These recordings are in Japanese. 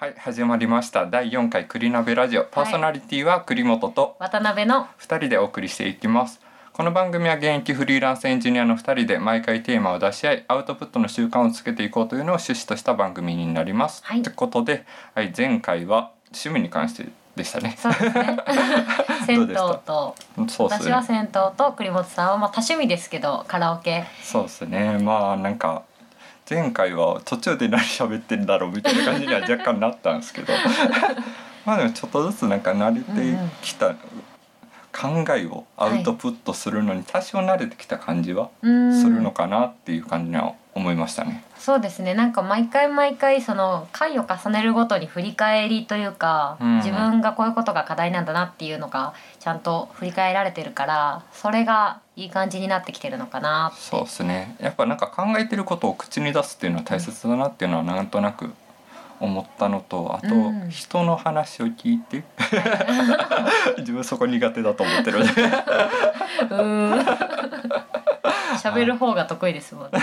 はい始まりました。第4回栗鍋ラジオ。パーソナリティは栗本と。渡辺の。2人でお送りしていきます。この番組は現役フリーランスエンジニアの2人で毎回テーマを出し合いアウトプットの習慣をつけていこうというのを趣旨とした番組になります。はい。ということで、はい、前回は趣味に関してでしたね。そうですね。銭湯と。そうですね。私は銭湯と栗本さんはまあ多趣味ですけどカラオケ。そうですね。まあなんか前回は途中で何喋ってんだろうみたいな感じには若干なったんですけど。まあでもちょっとずつなんか慣れてきた考えをアウトプットするのに多少慣れてきた感じはうん。するのかなっていう感じには思いましたね。そうですね。なんか毎回毎回その回を重ねるごとに振り返りというか、うん。自分がこういうことが課題なんだなっていうのがちゃんと振り返られてるからそれがいい感じになってきてるのかな。そうですね。やっぱなんか考えてることを口に出すっていうのは大切だなっていうのはなんとなく思ったのとあとうん。人の話を聞いて 自分そこ苦手だと思ってる。喋る方が得意ですもんね。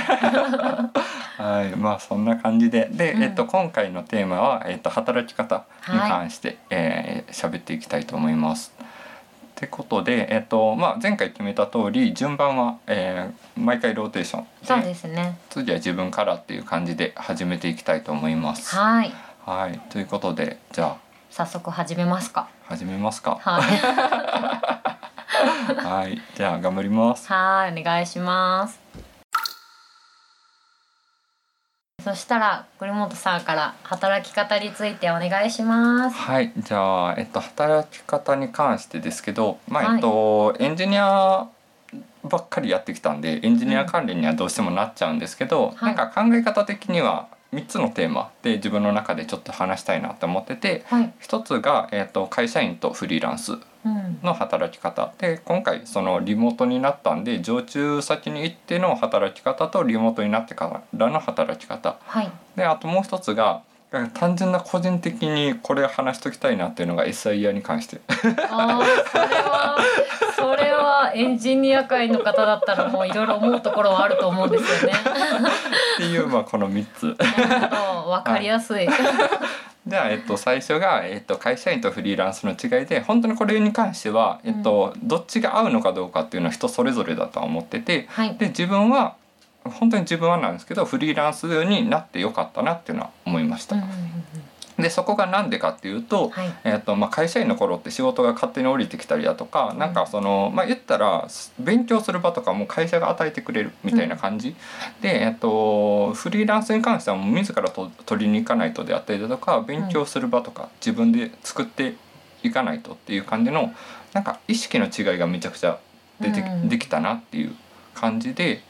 はい。まあそんな感じで。で、うん。えっと、今回のテーマは、えっと、働き方に関して、えー喋っていきたいと思います。ってことで、えっとまあ、前回決めた通り順番は、えー毎回ローテーションそうですね。次は自分からっていう感じで始めていきたいと思います。はい。はい、ということでじゃ早速始めますか。あ始めますか。はい。はい、じゃあ頑張ります。はい、お願いします。そしたら栗本さんから働き方についてお願いします。はい、じゃあえっと働き方に関してですけど、まあはいえっと、エンジニアばっかりやってきたんでエンジニア関連にはどうしてもなっちゃうんですけど、はいなんか考え方的には3つのテーマで自分の中でちょっと話したいなと思っててはい。一つが、えっと、会社員とフリーランスうん。の働き方で今回そのリモートになったんで常駐先に行っての働き方とリモートになってからの働き方はい。であともう一つが単純な個人的にこれ話しときたいなっていうのが SIR に関してああ、それは。それはエンジニア界の方だったらもういろいろ思うところはあると思うんですよね。っていうまあこの3つなるほど、わかりやすい。じゃあ、えっと、最初が、えっと、会社員とフリーランスの違いで本当にこれに関しては、えっと、どっちが合うのかどうかっていうのは人それぞれだとは思っててはい。で自分は本当に自分はなんですけどフリーランスになってよかったなっていうのは思いました。うんうんでそこが何でかっていうと,、はい。えーとまあ、会社員の頃って仕事が勝手に降りてきたりだとか、なんかそのまあ言ったら勉強する場とかも会社が与えてくれるみたいな感じ、で、えー、とフリーランスに関してはもう自らと取りに行かないとであったりだとか勉強する場とか自分で作っていかないとっていう感じのなんか意識の違いがめちゃくちゃ出て、うんできたなっていう感じで。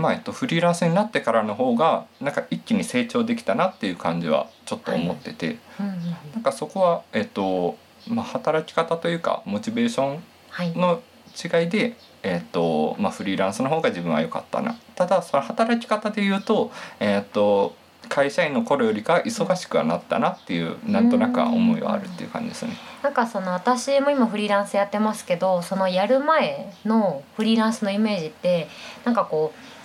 まあえっと、フリーランスになってからの方がなんか一気に成長できたなっていう感じはちょっと思ってて、うんうんうん。なんかそこは、えっとまあ、働き方というかモチベーショはい。ン。の違いで、えっとまあ、フリーランスの方が自分は良かったな。ただその働き方で言うと,、えっと会社員の頃よりかは忙しくはなったなっていうなんとなくは思いはあるっていう感じですね。なんかその私も今フリーランスやってますけどそのやる前のフリーランスのイメージってなんかこう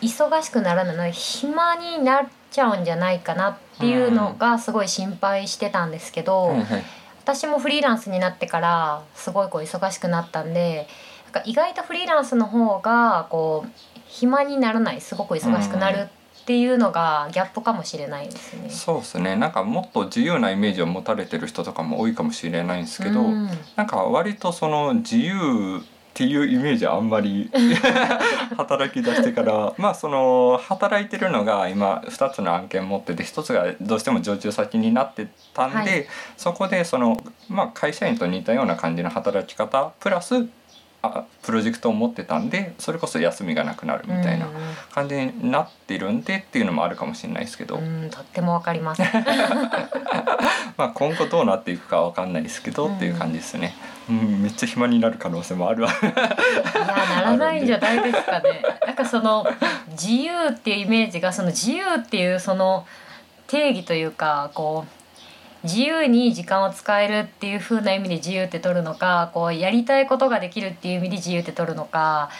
忙しくならない暇になっちゃうんじゃないかなっていうのがすごい心配してたんですけど、はいはい。私もフリーランスになってからすごいこう忙しくなったんでなんか意外とフリーランスの方がこう暇にならないすごく忙しくなるっていうのがギャップかもしれないですね。そうですね。なんかもっと自由なイメージを持たれてる人とかも多いかもしれないんですけど、うん。なんか割とその自由っていうイメージはあんまり 働き出してからまあその働いてるのが今2つの案件持ってて1つがどうしても常駐先になってたんで、はい。そこでその、まあ、会社員と似たような感じの働き方プラスあプロジェクトを持ってたんでそれこそ休みがなくなるみたいな感じになってるんでっていうのもあるかもしれないですけど、とってもわかります。まあ、今後どうなっていくかわかんないですけど、っていう感じですね。うん、めっちゃ暇になる可能性もあるわ。いやならないんじゃないですかね。なんかその自由っていうイメージがその自由っていうその定義というかこう自由に時間を使えるっていう風な意味で自由って取るのかこうやりたいことができるっていう意味で自由って取るのか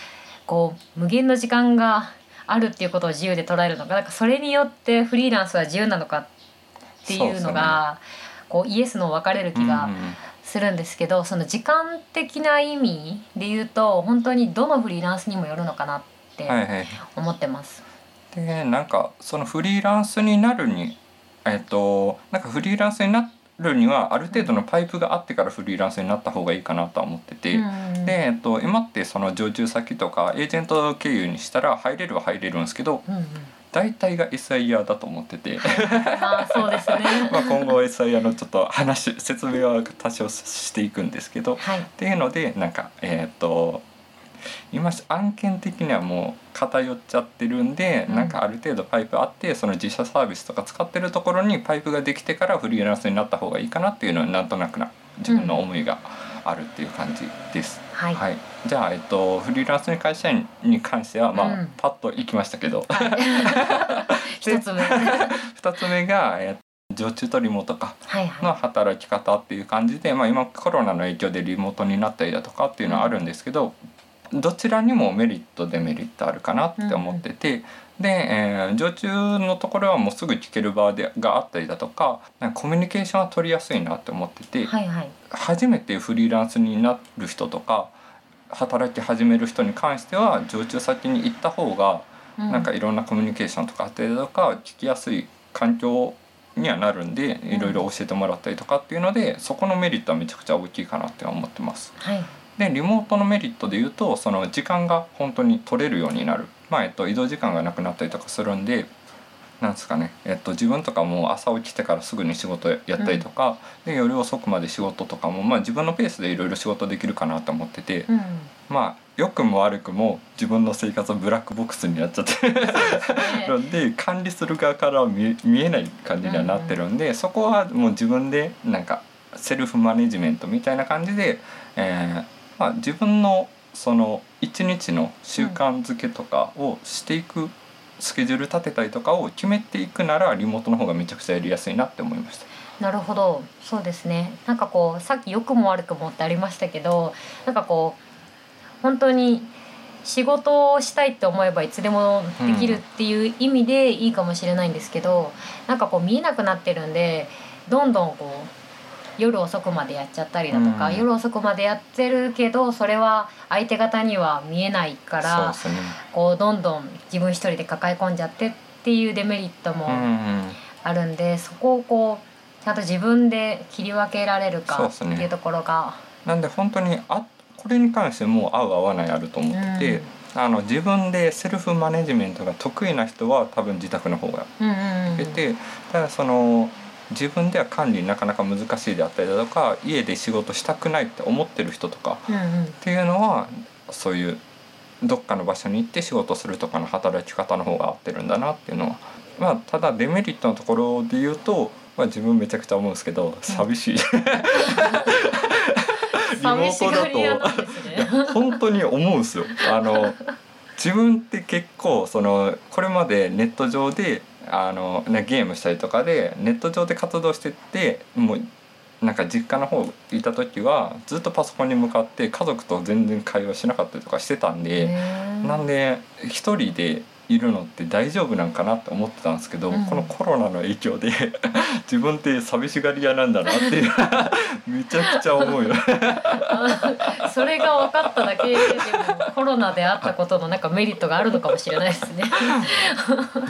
こう無限の時間があるっていうことを自由で捉えるのかなんかそれによってフリーランスは自由なのかっっていうのがこうイエスの分かれる気がするんですけど、その時間的な意味で言うと本当にどのフリーランスにもよるのかなって思ってます。でなんかそのフリーランスになるにえっとなんかフリーランスになるにはある程度のパイプがあってからフリーランスになった方がいいかなとは思ってて、うん。で、えっと、今ってその常駐先とかエージェント経由にしたら入れるは入れるんですけどうんうん。大体が SIR だと思ってて。まあそうですね。まあ今後 SIR のちょっと話説明は多少していくんですけど。はい。っていうのでなんかえっと今案件的にはもう偏っちゃってるんで、うんなんかある程度パイプあってその自社サービスとか使ってるところにパイプができてからフリーランスになった方がいいかなっていうのはなんとなくな自分の思いがあるっていう感じです。はい。はい、じゃあ、えっと、フリーランスに会社員に関しては、まあうんパッといきましたけど 一つ目。は2つ目が、えっと常駐とリモートかいはい。の働き方っていう感じで、まあ、今コロナの影響でリモートになったりだとかっていうのはあるんですけど、どちらにもメリットデメリットあるかなって思ってて、で、えー常駐のところはもうすぐ聞ける場でがあったりだとかなんかコミュニケーションは取りやすいなって思ってて、はいはい。初めてフリーランスになる人とか働き始める人に関しては常駐先に行った方がうなんかいろんなコミュニケーションとかあったりだとか聞きやすい環境にはなるんでいろいろ教えてもらったりとかっていうのでそこのメリットはめちゃくちゃ大きいかなって思ってます。はい。でリモートのメリットで言うとその時間が本当に取れるようになる、まあえっと、移動時間がなくなったりとかするんでなんですかね、えっと、自分とかも朝起きてからすぐに仕事やったりとか、で夜遅くまで仕事とかも、まあ、自分のペースでいろいろ仕事できるかなと思ってて、うん。まあ良くも悪くも自分の生活はブラックボックスになっちゃってるんで管理する側からは見見えない感じにはなってるんで、そこはもう自分でなんかセルフマネジメントみたいな感じで、えーまあ、自分のその一日の習慣づけとかをしていく、スケジュール立てたりとかを決めていくならリモートの方がめちゃくちゃやりやすいなって思いました。なるほどそうですねなんかこうさっき良くも悪くもってありましたけどなんかこう本当に仕事をしたいって思えばいつでもできるっていう意味でいいかもしれないんですけど、なんかこう見えなくなってるんでどんどんこう夜遅くまでやっちゃったりだとか、うん。夜遅くまでやってるけどそれは相手方には見えないからね。こうどんどん自分一人で抱え込んじゃってっていうデメリットもうんうん。あるんでそこをこうちゃんと自分で切り分けられるかっていうところがなんで本当にあこれに関してもう合う合わないあると思ってて、あの自分でセルフマネジメントが得意な人は多分自宅の方がうんうんうん。出て、ただその自分では管理なかなか難しいであったりだとか家で仕事したくないって思ってる人とかうんうんっていうのはそういうどっかの場所に行って仕事するとかの働き方の方が合ってるんだなっていうのはまあただデメリットのところで言うと、まあ、自分めちゃくちゃ思うんですけど寂しい。寂しがり屋なんですね。本当に思うんですよ。あの自分って結構そのこれまでネット上であの、ね、ゲームしたりとかでネット上で活動してってもうなんか実家の方いた時はずっとパソコンに向かって家族と全然会話しなかったりとかしてたんで、なんで一人でいるのって大丈夫なんかなって思ってたんですけど、うんこのコロナの影響で 自分って寂しがり屋なんだなって めちゃくちゃ思うよ。それが分かっただけでもコロナであったことのなんかメリットがあるのかもしれないですね。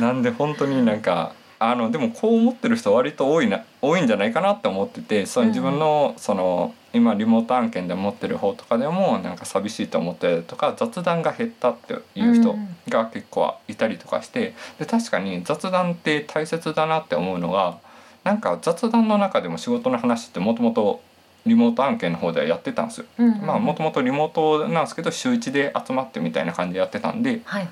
なんで本当になんかあのでもこう思ってる人割と多いな多いんじゃないかなって思っててその自分のその今リモート案件で持ってる方とかでもなんか寂しいと思ったりとか雑談が減ったっていう人が結構いたりとかしてで確かに雑談って大切だなって思うのがなんか雑談の中でも仕事の話ってもともとリモート案件の方ではやってたんですよ。まあもともとリモートなんですけど週1で集まってみたいな感じでやってたんではい、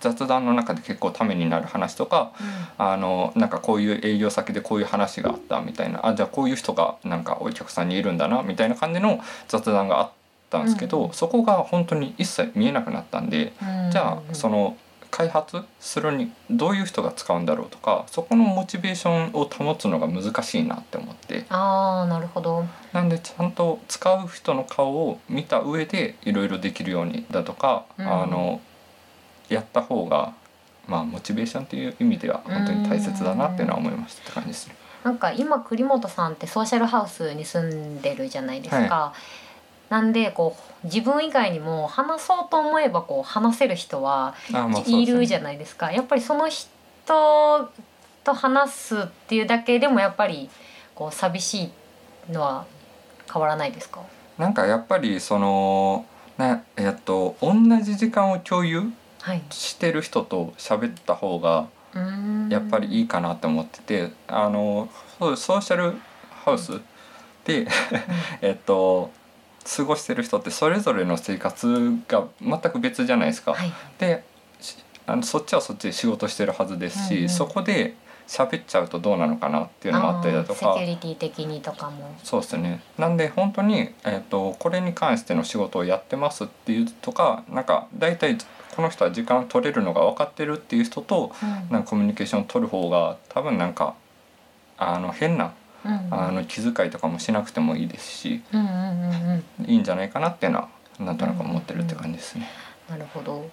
雑談の中で結構ためになる話とかあのなんかこういう営業先でこういう話があったみたいなあじゃあこういう人がなんかお客さんにいるんだなみたいな感じの雑談があったんですけど、うん。そこが本当に一切見えなくなったんで、うん。じゃあその開発するにどういう人が使うんだろうとかそこのモチベーションを保つのが難しいなって思って。ああなるほど。なんでちゃんと使う人の顔を見た上でいろいろできるようにだとか、うん。あのやった方がまあモチベーションっていう意味では本当に大切だなっていうのは思いましたって感じですね。なんか今栗本さんってソーシャルハウスに住んでるじゃないですか。なんでこう自分以外にも話そうと思えばこう話せる人はいるじゃないですか。やっぱりその人と話すっていうだけでもやっぱりこう寂しいのは変わらないですか？なんかやっぱりそのなえっと同じ時間を共有はい。してる人と喋った方がやっぱりいいかなって思っててあのソーシャルハウスで えっと過ごしてる人ってそれぞれの生活が全く別じゃないですか。はい。でしあのそっちはそっちで仕事してるはずですし、うんうんそこで喋っちゃうとどうなのかなっていうのもあったりだとかセキュリティ的にとかも。そうですねなんで本当に、えー、とこれに関しての仕事をやってますっていうとかなんか大体この人は時間取れるのが分かってるっていう人とうんなんかコミュニケーションを取る方が多分なんかあの変なうんあの気遣いとかもしなくてもいいですしうんうんうんうん。いいんじゃないかなっていうのはなんとなく思ってるって感じですね。なるほど。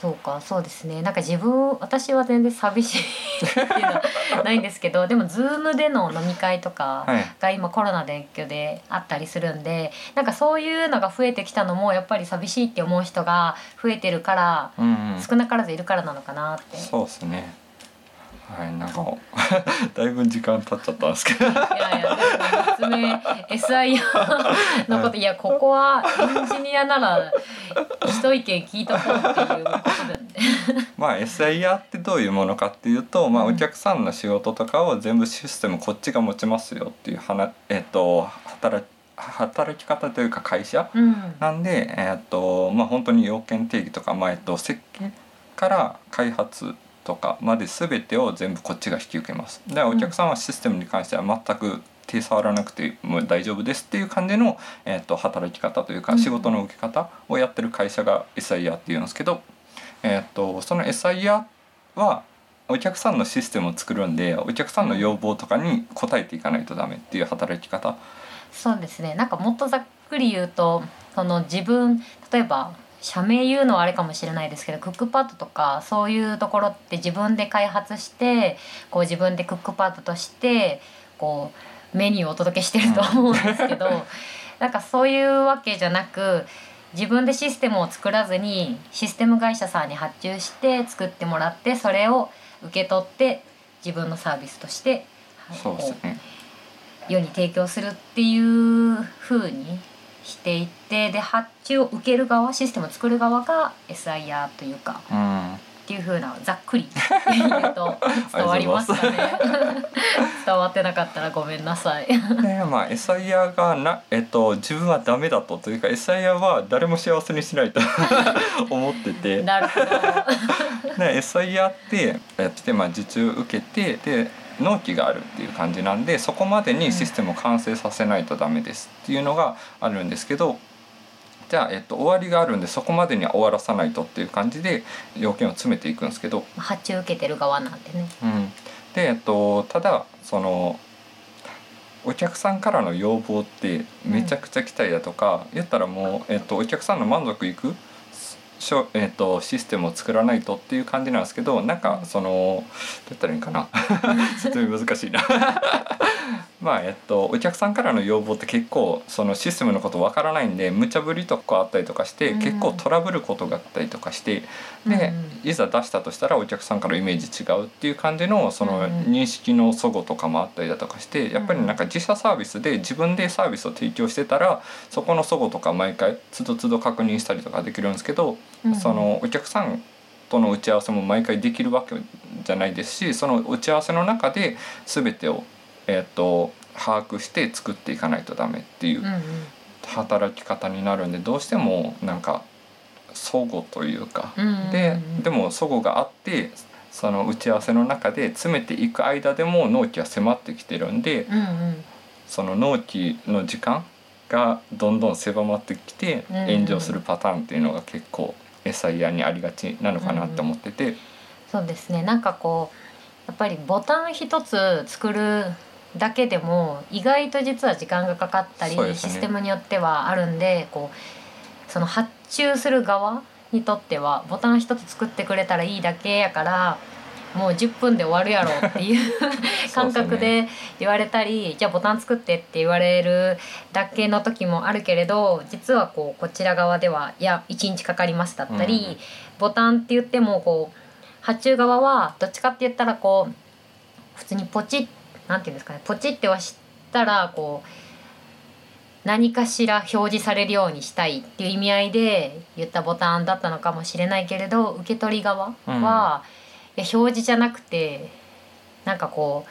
そうかそうですねなんか自分私は全然寂しいっていうのは ないんですけどでも Zoom での飲み会とかはいが今コロナで影響であったりするんでなんかそういうのが増えてきたのもやっぱり寂しいって思う人が増えてるからうんうん、少なからずいるからなのかなって。そうですね。はい、なんか だいぶ時間経っちゃったんですけど。いやいや説明 SIR のことい。やここはエンジニアなら一意見聞いとこうっていうことで、まあ SIR ってどういうものかっていうと、まあ、うん。お客さんの仕事とかを全部システムこっちが持ちますよっていう話、えっと働働き方というか会社うん。なんで、えっとまあ、本当に要件定義とか、まあえっと、設計から開発とかまで全てを全部こっちが引き受けます。でお客さんはシステムに関しては全く手触らなくても大丈夫ですっていう感じの、えっと働き方といううんか仕事の受け方をやってる会社が SIR っていうんですけど、えっとその SIR はお客さんのシステムを作るんでお客さんの要望とかに応えていかないとダメっていう働き方。そうですねなんかもっとざっくり言うとその自分例えば社名言うのはあれかもしれないですけどクックパッドとかそういうところって自分で開発してこう自分でクックパッドとしてこうメニューをお届けしてると思うんですけど、なんかそういうわけじゃなく自分でシステムを作らずにシステム会社さんに発注して作ってもらってそれを受け取って自分のサービスとしてそうですね。世に提供するっていう風にしていってで発注を受ける側システムを作る側が SIR というかうんっていう風なざっくり言うと伝わりますかね 伝わってなかったらごめんなさい。でまあ SIR がな、えっと、自分はダメだとというか SIR は誰も幸せにしないと 思っててでなるほど。SIR ってやってて、まあ、受注受けてで納期があるっていう感じなんでそこまでにシステムを完成させないとダメですっていうのがあるんですけどじゃあ、えっと、終わりがあるんでそこまでには終わらさないとっていう感じで要件を詰めていくんですけど、発注受けてる側なんでね。うん、で、えっと、ただそのお客さんからの要望ってめちゃくちゃ来たりだとか、言ったらもう、えっと、お客さんの満足いくしょ、えっと、システムを作らないとっていう感じなんですけどなんかそのどうやったらいいかな。説明難しいな。まあえっとお客さんからの要望って結構そのシステムのことわからないんで無茶ぶりとかあったりとかして、うん。結構トラブることがあったりとかしてで、うんいざ出したとしたらお客さんからイメージ違うっていう感じのそのうん認識の齟齬とかもあったりだとかしてやっぱりなんか自社サービスで自分でサービスを提供してたらそこの齟齬とか毎回つどつど確認したりとかできるんですけど、うん。そのお客さんとの打ち合わせも毎回できるわけじゃないですしその打ち合わせの中で全てを、えー、と把握して作っていかないとダメっていううんうん。働き方になるんでどうしてもなんか齟齬というか。うんうんうんででも齟齬があってその打ち合わせの中で詰めていく間でも納期は迫ってきてるんでうんうん。その納期の時間がどんどん狭まってきてうんうん炎上するパターンっていうのが結構 SIR にありがちなのかなって思ってて、そうですね。なんかこうやっぱりボタン一つ作るだけでも意外と実は時間がかかったり、ね。システムによってはあるんでこうその発注する側にとってはボタン一つ作ってくれたらいいだけやからもう10分で終わるやろっていう 感覚で言われたりじゃあボタン作ってって言われるだけの時もあるけれど実はこうこちら側ではいや1日かかりますだったり、うんボタンって言ってもこう発注側はどっちかって言ったらこう普通にポチッなんていうんですかねポチって押したらこう何かしら表示されるようにしたいっていう意味合いで言ったボタンだったのかもしれないけれど受け取り側は、いや表示じゃなくてなんかこ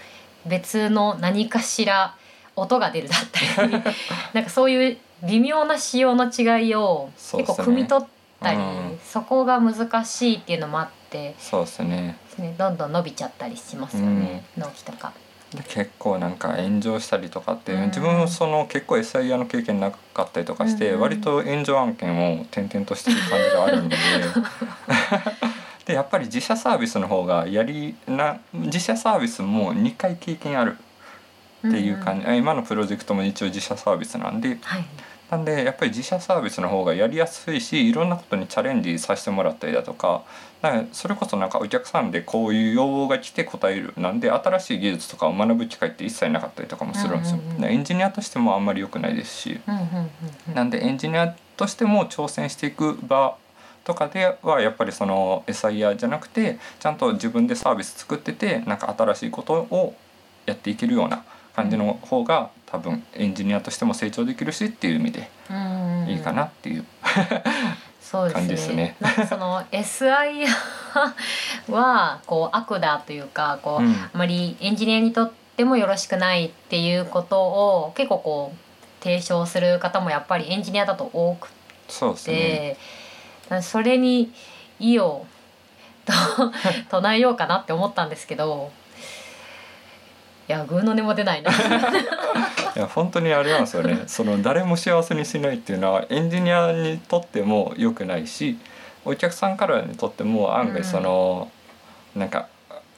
う別の何かしら音が出るだったり なんかそういう微妙な仕様の違いを結構汲み取ったりうん。そこが難しいっていうのもあって、そうですね。ね、どんどん伸びちゃったりしますよね、納期とか。で結構なんか炎上したりとかって、うん。自分その結構 SIR の経験なかったりとかして、うん割と炎上案件を転々としてる感じがあるんで。でやっぱり自社サービスの方がやりな自社サービスも2回経験あるっていう感じ、あ今のプロジェクトも一応自社サービスなんではい、なんでやっぱり自社サービスの方がやりやすいしいろんなことにチャレンジさせてもらったりだとかだからそれこそなんかお客さんでこういう要望が来て答えるなんで新しい技術とかを学ぶ機会って一切なかったりとかもするんですよ。うんうんうんだからエンジニアとしてもあんまり良くないですしうんうんうんうんなんでエンジニアとしても挑戦していく場とかではやっぱりその SIR じゃなくてちゃんと自分でサービス作っててなんか新しいことをやっていけるような感じの方が多分エンジニアとしても成長できるしっていう意味でいいかなっていう。そうですね感じですねなんかその SIR はこう悪だというかこう、うんあまりエンジニアにとってもよろしくないっていうことを結構こう提唱する方もやっぱりエンジニアだと多くそうですね。て、それに意をと 唱えようかなって思ったんですけどいや群の音も出ないな。いや本当にあれなんですよね。その誰も幸せにしないっていうのはエンジニアにとっても良くないし、お客さんからにとっても案外その、なんか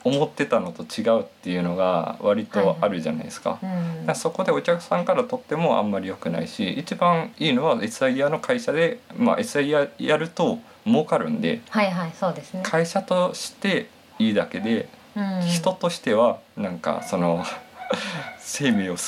思ってたのと違うっていうのが割とあるじゃないですか。うんだからそこでお客さんからとってもあんまり良くないし一番いいのは SIR の会社で、まあ、SIR やると儲かるんではいはいそうですね。会社としていいだけでうん人としてはなんかその生命を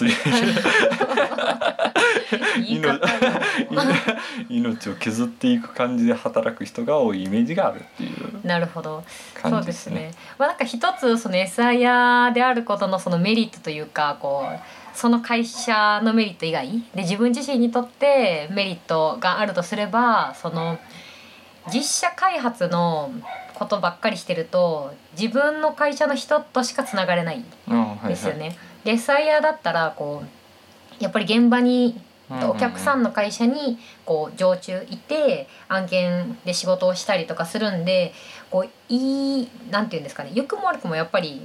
命を削っていく感じで働く人が多いイメージがあるっていうなるほど。そ感うですね。。まあなんか一つその SIR であることのそのメリットというかこうその会社のメリット以外で自分自身にとってメリットがあるとすればその実社開発のことばっかりしてると自分の会社の人としかつながれないあはいですよね。で SIR だったらこうやっぱり現場にはいお客さんの会社にこう常駐いて案件で仕事をしたりとかするんでこういいなんていうんですかね。良くも悪くもやっぱり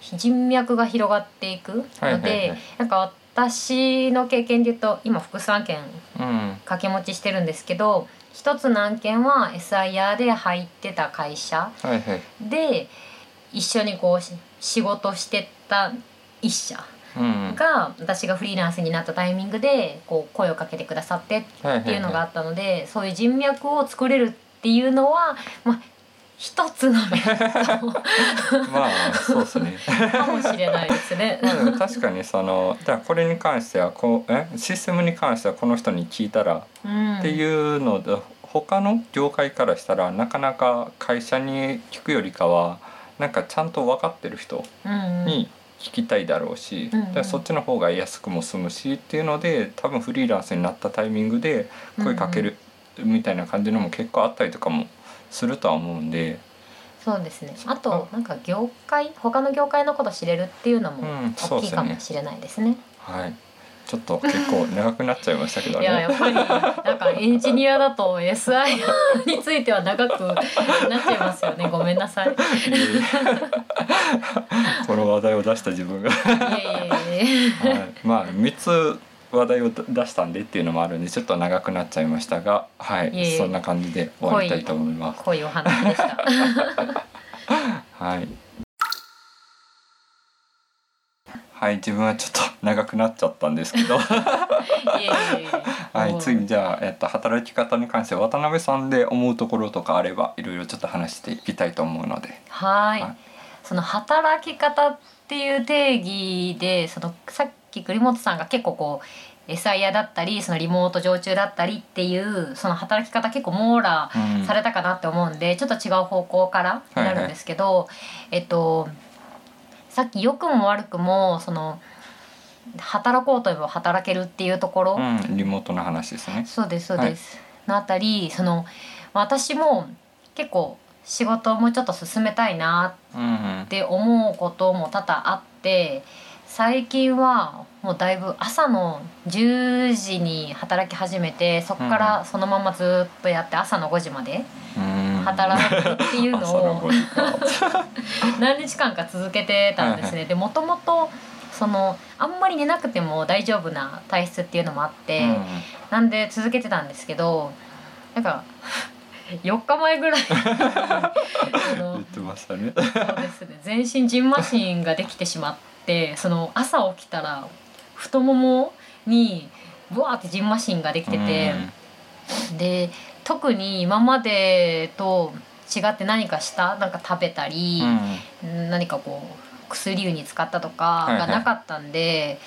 人脈が広がっていくので、はいはいはい。なんか私の経験で言うと今複数案件うん。掛け持ちしてるんですけど一つの案件は SIR で入ってた会社で一緒にこうし仕事してた一社うんが私がフリーランスになったタイミングでこう声をかけてくださってはいっていうのがあったのでそういう人脈を作れるっていうのはまあ一つのメリットまあそうですね。かもしれないですね。確かにそのじゃあこれに関してはこうえ？システムに関してはこの人に聞いたらうん。っていうので他の業界からしたらなかなか会社に聞くよりかはなんかちゃんと分かってる人うん。に聞きたいだろうし、うんうん。でそっちの方が安くも済むしっていうので多分フリーランスになったタイミングで声かけるみたいな感じのも結構あったりとかもするとは思うんで、そうですね。あとなんか業界他の業界のこと知れるっていうのも大きいかもしれないですね。はい、ちょっと結構長くなっちゃいましたけど いややね。っぱりなんかエンジニアだと SIR については長くなっちゃいますよね。ごめんなさい。い この話題を出した自分が、いえいえいえ。い、まあ3つ話題を出したんでっていうのもあるんでちょっと長くなっちゃいましたが、はい、いそんな感じで終わりたいと思います。濃いお話でした。はい。はい、自分はちょっと長くなっちゃったんですけど、いえいえいえ。はい、次じゃあ、えっと、働き方に関して渡辺さんで思うところとかあればいろいろちょっと話していきたいと思うので、はいはいその働き方っていう定義でそのさっき栗本さんが結構こう SIR だったりそのリモート常駐だったりっていうその働き方結構網羅うん。されたかなって思うんで、ちょっと違う方向からになるんですけど、えっとさっき良くも悪くもその働こうと思えば働けるっていうところ、うん、リモートの話ですね。そうですそうです、のあたりその私も結構仕事をもうちょっと進めたいなうんうんって思うことも多々あって最近はもうだいぶ朝の10時に働き始めてそこからそのままずっとやって朝の5時までうん。働くっていうのを 5時か。何日間か続けてたんですね。でもともとそのあんまり寝なくても大丈夫な体質っていうのもあって、うん。なんで続けてたんですけどなんか 4日前ぐらい。あの言ってましたね。そうですね。全身ジンマシンができてしまってその朝起きたら太ももにブワーってジンマシンができてて、で特に今までと違って何かした？なんか食べたりう、ん。何かこう薬湯に使ったとかはいはい。がなかったんで、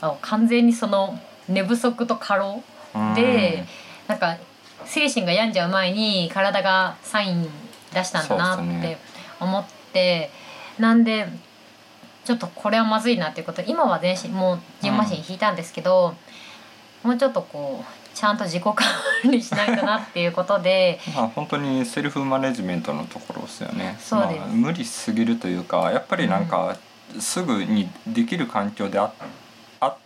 あの完全にその寝不足と過労うん。で、なんか精神が病んじゃう前に体がサイン出したんだなって思って、なんでちょっとこれはまずいなっていうことで今は全身もうジンマシン引いたんですけど、もうちょっとこうちゃんと自己管理しないとなっていうことで まあ本当にセルフマネジメントのところですよね。そうですまあ、無理しすぎるというかやっぱりなんかすぐにできる環境でああ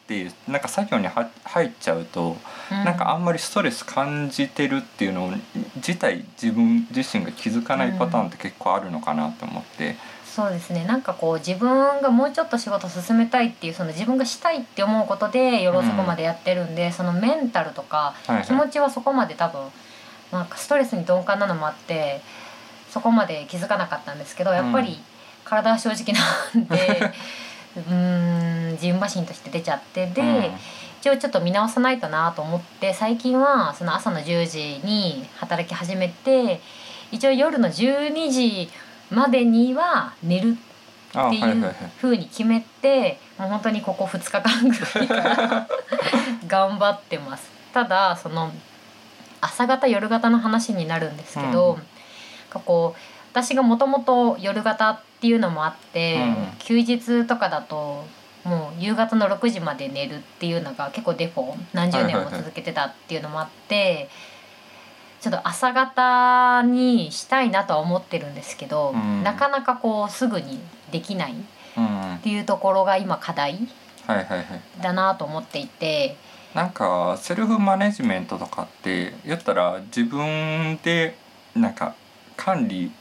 ってなんか作業には入っちゃうと、うん。なんかあんまりストレス感じてるっていうのを自体自分自身が気づかないパターンって結構あるのかなと思って。そうですね。なんかこう自分がもうちょっと仕事進めたいっていうその自分がしたいって思うことで夜遅くまでやってるんで、そのメンタルとかはいはい。気持ちはそこまで多分なんかストレスに鈍感なのもあってそこまで気づかなかったんですけどやっぱり体は正直なんで うーんジンマシンとして出ちゃってで、うん。一応ちょっと見直さないとなと思って最近はその朝の10時に働き始めて一応夜の12時までには寝るあっていうはいはいはい。風に決めてもう本当にここ2日間ぐらいから 頑張ってます。ただその朝方夜型の話になるんですけど、うん。こう私がもともと夜型っていうのもあって、うん。休日とかだともう夕方の6時まで寝るっていうのが結構デフォ何十年も続けてたっていうのもあって、ちょっと朝方にしたいなとは思ってるんですけど、うん。なかなかこうすぐにできないっていうところが今課題。だなと思っていて、なんかセルフマネジメントとかって言ったら自分でなんか管理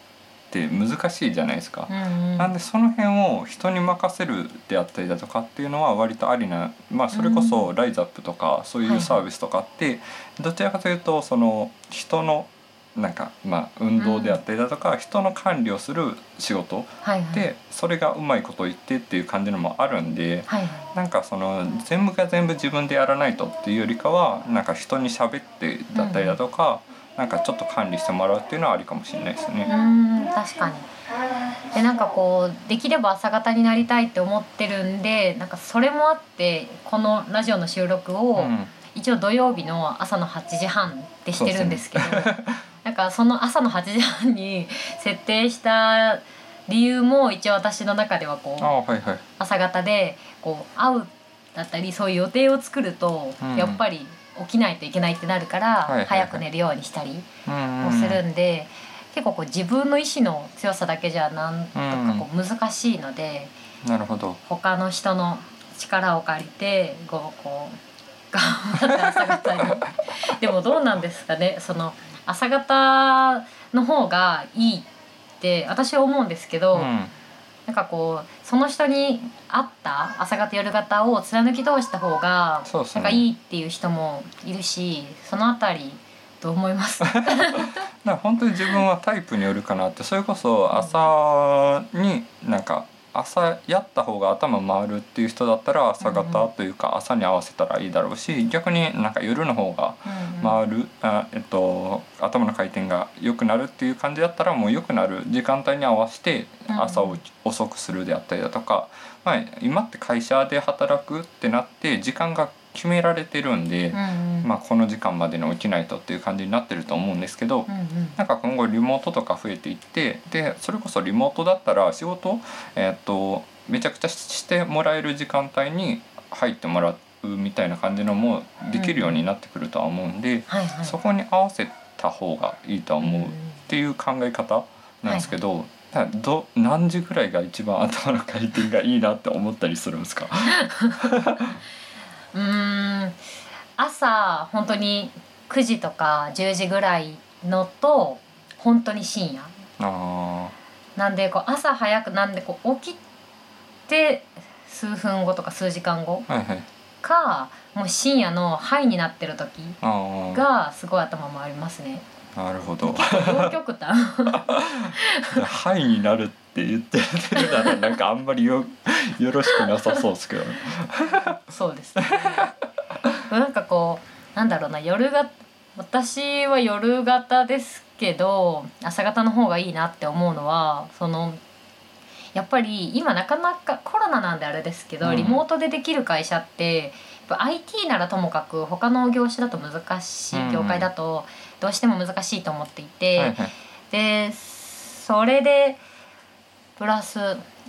って難しいじゃないですか。うんうん。なんでその辺を人に任せるであったりだとかっていうのは割とありなまあそれこそライズアップとかそういうサービスとかってどちらかというとその人のなんかまあ運動であったりだとか人の管理をする仕事でそれがうまいこと言ってっていう感じのもあるんでなんかその全部が全部自分でやらないとっていうよりかはなんか人に喋ってだったりだとか、なんかちょっと管理してもらうっていうのはありかもしれないですうね。ーん確かにでなんかこうできれば朝方になりたいって思ってるんでなんかそれもあってこのラジオの収録を、うん一応土曜日の朝の8時半ってしてるんですけど なんかその朝の8時半に 設定した理由も一応私の中ではこうはいはい。朝方でこう会うだったりそういう予定を作ると、うんやっぱり起きないといけないってなるから、早く寝るようにしたりうんもするんで、結構こう自分の意志の強さだけじゃなんとかこう難しいので、なるほど。他の人の力を借りてこうこう頑張って朝方に。でもどうなんですかねその朝方の方がいいって私は思うんですけど、うんなんかこうその人に合った朝方夜方を貫き通した方がなんかいいっていう人もいるしそのあたりどう思います？だから本当に自分はタイプによるかなってそれこそ朝になんか朝やった方が頭回るっていう人だったら朝方というか朝に合わせたらいいだろうし逆になんか夜の方が回る、あえっと、頭の回転が良くなるっていう感じだったらもう良くなる。時間帯に合わせて朝を遅くするであったりだとか、まあ、今って会社で働くってなって時間が決められてるんで、まあ、この時間までに起きないとっていう感じになってると思うんですけど、うんうんなんか今後リモートとか増えていってでそれこそリモートだったら仕事、えーっとめちゃくちゃしてもらえる時間帯に入ってもらうみたいな感じのもできるようになってくるとは思うんで、はいはいそこに合わせた方がいいとは思うっうんていう考え方なんですけど。だからど何時ぐらいが一番頭の回転がいいなって思ったりするんですか？うーん朝本当に9時とか10時ぐらいのと本当に深夜あなんでこう朝早くなんでこう起きて数分後とか数時間後あはいはい。かもう深夜のハイになってる時ああがすごい頭回りますね。なるほど。両極端 ハイになるって言ってるならなんかあんまりよよろしくなさそうですけどね。そうですね。なんかこうなんだろうな夜が私は夜型ですけど朝型の方がいいなって思うのはそのやっぱり今なかなかコロナなんであれですけど、うんリモートでできる会社ってやっぱ IT ならともかく他の業種だと難しうんい業界だとどうしても難しいと思っていて。でそれでプラス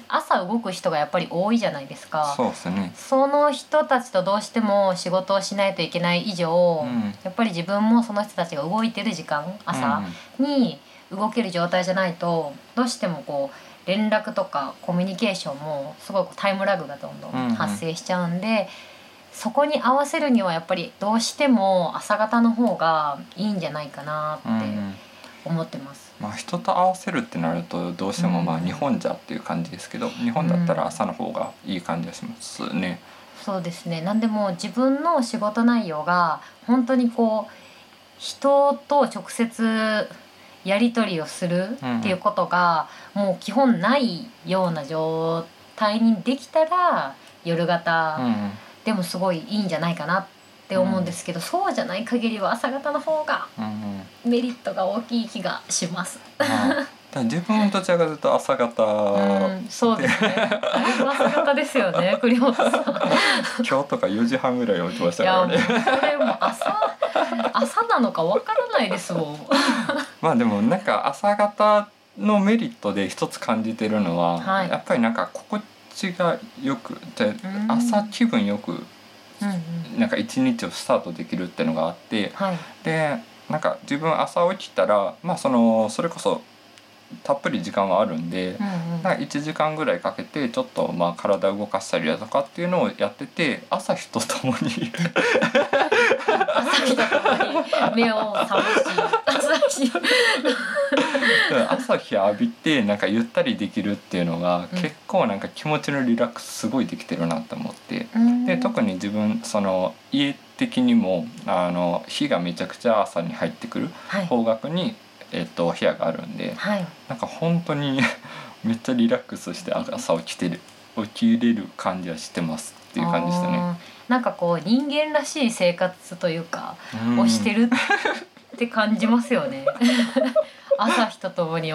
朝動く人がやっぱり多いじゃないですか。そうですね。その人たちとどうしても仕事をしないといけない以上、うんやっぱり自分もその人たちが動いてる時間朝に動ける状態じゃないとどうしてもこう連絡とかコミュニケーションもすごいタイムラグがどんどうんうんん発生しちゃうんで、そこに合わせるにはやっぱりどうしても朝方の方がいいんじゃないかなってうんうん。思ってます。まあ人と合わせるってなるとどうしてもまあうん日本じゃっていう感じですけど、日本だったら朝の方がいい感じがしますね。そうですね何でも自分の仕事内容が本当にこう人と直接やり取りをするっていうことがもう基本ないような状態にできたら夜う型。でもすごいいいんじゃないかなって思うんですけど、そうじゃない限りは朝型の方がうんうん。メリットが大きい気がします。まあ、だから自分はどちらかというと朝方、うん、そうですね。朝型ですよね、栗本さん。今日とか4時半ぐらい起きましたからね。それも朝朝なのかわからないですもん。まあでもなんか朝方のメリットで一つ感じてるのは、はいやっぱりなんか心地がよくでん朝気分よくうんうん。なんか一日をスタートできるっていうのがあってはい。でなんか自分朝起きたらまあそのそれこそたっぷり時間はあるんで、うんうん。なんか1時間ぐらいかけてちょっとまあ体を動かしたりだとかっていうのをやってて朝日とともに 朝日とともに目を覚まし、朝日。朝日浴びてなんかゆったりできるっていうのがうん結構なんか気持ちのリラックスすごいできてるなと思って。で特に。に自分その家的にもあの日がめちゃくちゃ朝に入ってくるはい。方角に、えっと、部屋があるんではい。なんか本当に めっちゃリラックスして朝起きてる起きれる感じはしてますっていう感じでしたね。なんかこう人間らしい生活というか、うんをしてるって感じますよね。朝日とともに起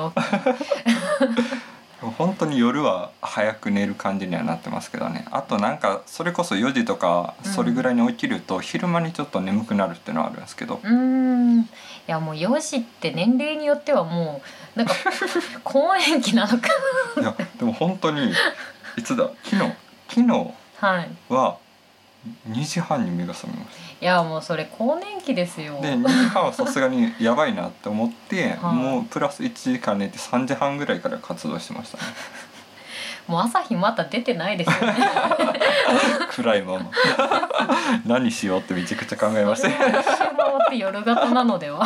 本当に夜は早く寝る感じにはなってますけどねあとなんかそれこそ4時とかうんそれぐらいに起きると昼間にちょっと眠くなるっていうのはあるんですけどき。うーん。いやもう4時って年齢によってはもうなんか 更年期なのか。いやでも本当にいつだ？昨日昨日はい。は2時半に目が覚めましいやもうそれ更年期ですよ。たで2時半はさすがにやばいなって思って はいもうプラス1時間寝て3時半ぐらいから活動してましたねもう朝日まだ出てないですよね。暗いまま 何しようってめちゃくちゃ考えました一周回って夜型なのでは。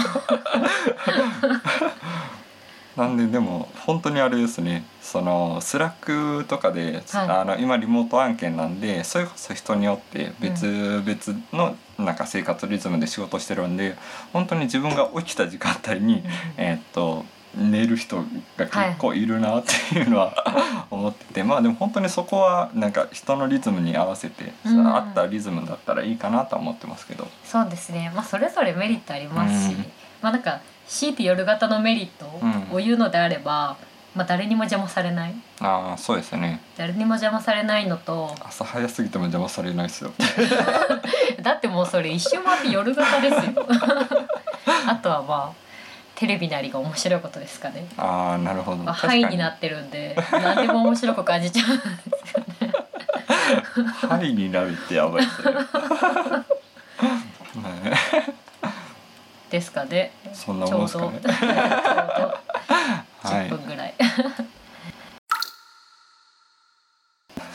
なんででも本当にあれですね。そのスラックとかで、はい。あの今リモート案件なんでそれこそ人によって別々のなんか生活リズムで仕事してるんで本当に自分が起きた時間帯に、えーっと寝る人が結構いるなっていうのは、思ってて。まあでも本当にそこはなんか人のリズムに合わせて、うん。合ったリズムだったらいいかなとは思ってますけど。そうですね。まあそれぞれメリットありますし、うん。まあなんか強いて夜型のメリットを言うのであれば、まあ誰にも邪魔されないああそうですね誰にも邪魔されないのと朝早すぎても邪魔されないですよ。だってもうそれ一周回って夜型ですよあとはまあテレビなりが面白いことですかねああなるほど。まあ、ハイになってるんで何でも面白く感じちゃうハイになるってやばいですね。ねですかねそんなちょうどもんですかね。ちょうど。はい10分ぐらい、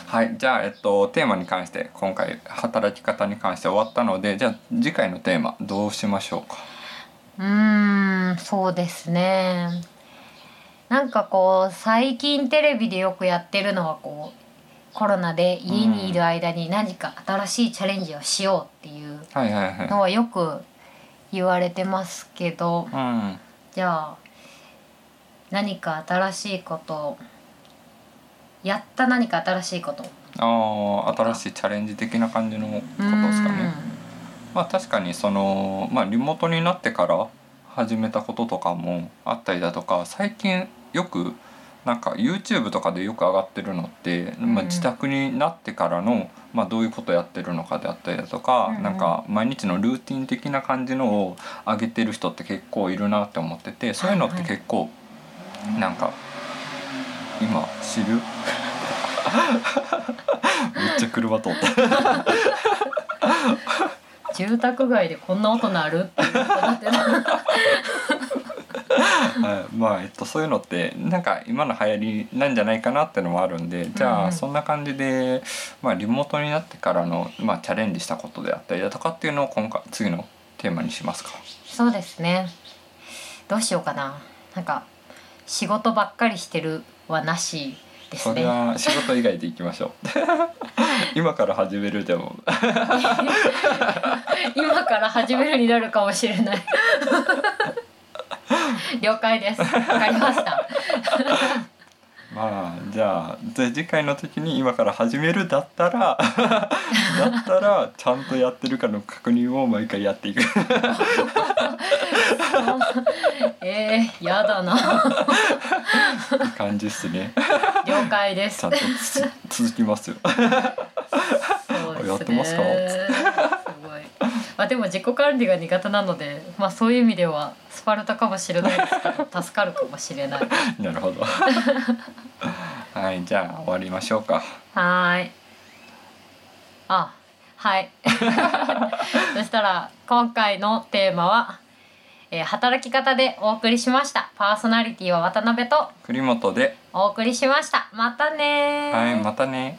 はい、じゃあ、えっと、テーマに関して今回働き方に関して終わったのでじゃあ次回のテーマどうしましょうか？うーんそうですね。なんかこう最近テレビでよくやってるのはこうコロナで家にいる間に何か新しいチャレンジをしようっていうはいはいはい。のはよく言われてますけどうん。じゃあ何か新しいことやった何か新しいこと？ああ新しいチャレンジ的な感じのことですかね。まあ確かにそのまあリモートになってから始めたこととかもあったりだとか最近よくなんか YouTube とかでよく上がってるのって、まあ、うん。自宅になってからの、まあ、どういうことやってるのかであったりだとか、うんうん。なんか毎日のルーティン的な感じのを上げてる人って結構いるなって思っててそういうのって結構なんか今知る？めっちゃ車通った。住宅街でこんな音鳴る？っていうことだってなはい、まあ、えっと、そういうのってなんか今の流行りなんじゃないかなってのもあるんでじゃあそんな感じで、まあ、リモートになってからの、まあ、チャレンジしたことであったりだとかっていうのを今回次のテーマにしますか。そうですね。どうしようかな。なんか仕事ばっかりしてるはなしですそれねは仕事以外でいきましょう。今から始めるでも。今から始めるになるかもしれない 了解です。わかりました。まあじゃあ次回の時に今から始めるだったら だったらちゃんとやってるかの確認を毎回やっていく。えー、やだな。感じっすね。了解です。ちゃんとつ続きますよ。ね。やってますか？まあでも自己管理が苦手なのでまあそういう意味ではスパルタかもしれないですけど助かるかもしれない なるほど。はい、じゃあ終わりましょうか。はーい。あ、はい。そしたら今回のテーマは、えー働き方でお送りしました。パーソナリティは渡辺と栗本で、お送りしました。またねーはい、またね。